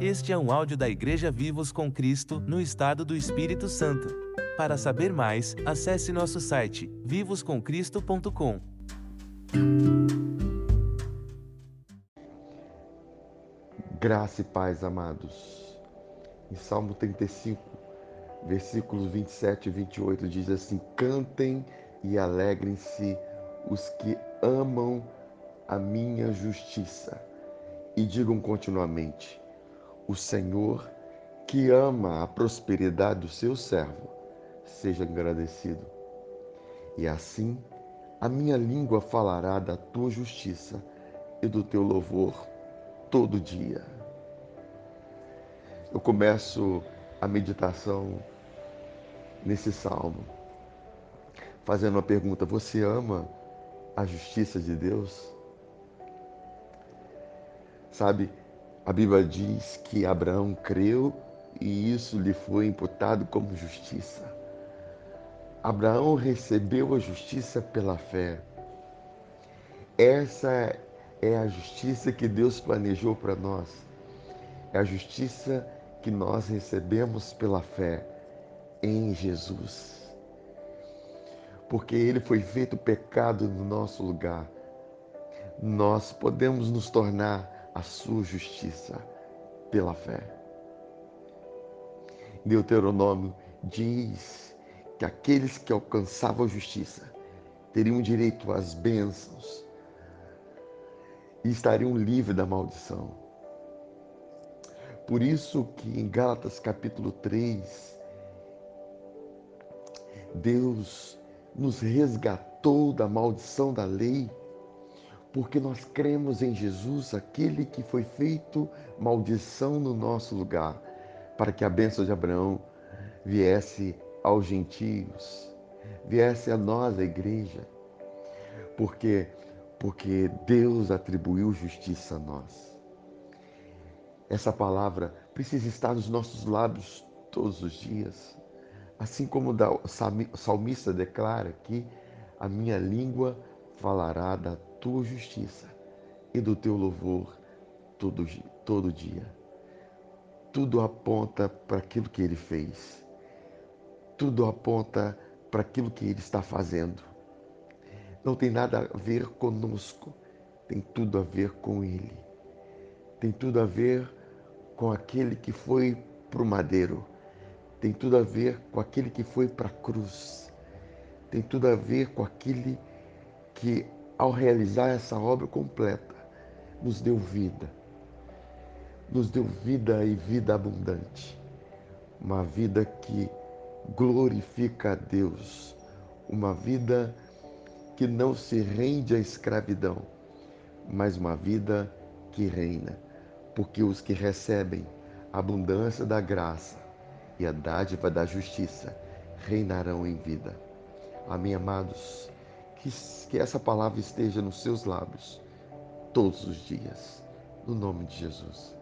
Este é um áudio da Igreja Vivos com Cristo, no estado do Espírito Santo. Para saber mais, acesse nosso site vivoscomcristo.com. Graça e paz, amados. Em Salmo 35, versículos 27 e 28 diz assim: Cantem e alegrem-se os que amam a minha justiça, e digam continuamente: o Senhor, que ama a prosperidade do seu servo, seja agradecido. E assim, a minha língua falará da tua justiça e do teu louvor todo dia. Eu começo a meditação nesse salmo fazendo uma pergunta: você ama a justiça de Deus? Sabe, a Bíblia diz que Abraão creu e isso lhe foi imputado como justiça. Abraão recebeu a justiça pela fé. Essa é a justiça que Deus planejou para nós. É a justiça que nós recebemos pela fé em Jesus. Porque ele foi feito pecado no nosso lugar. Nós podemos nos tornar a sua justiça pela fé. Deuteronômio diz que aqueles que alcançavam a justiça teriam direito às bênçãos e estariam livres da maldição. Por isso que em Gálatas capítulo 3, Deus nos resgatou da maldição da lei porque nós cremos em Jesus, aquele que foi feito maldição no nosso lugar, para que a bênção de Abraão viesse aos gentios, viesse a nós, a igreja. Porque porque Deus atribuiu justiça a nós. Essa palavra precisa estar nos nossos lábios todos os dias. Assim como o salmista declara aqui, a minha língua falará da tua justiça e do teu louvor todo, todo dia. Tudo aponta para aquilo que ele fez. Tudo aponta para aquilo que ele está fazendo. Não tem nada a ver conosco, tem tudo a ver com ele. Tem tudo a ver com aquele que foi para o madeiro. Tem tudo a ver com aquele que foi para a cruz. Tem tudo a ver com aquele que ao realizar essa obra completa, nos deu vida. Nos deu vida e vida abundante. Uma vida que glorifica a Deus. Uma vida que não se rende à escravidão, mas uma vida que reina. Porque os que recebem a abundância da graça e a dádiva da justiça reinarão em vida. Amém, amados? que, que essa palavra esteja nos seus lábios todos os dias, no nome de Jesus.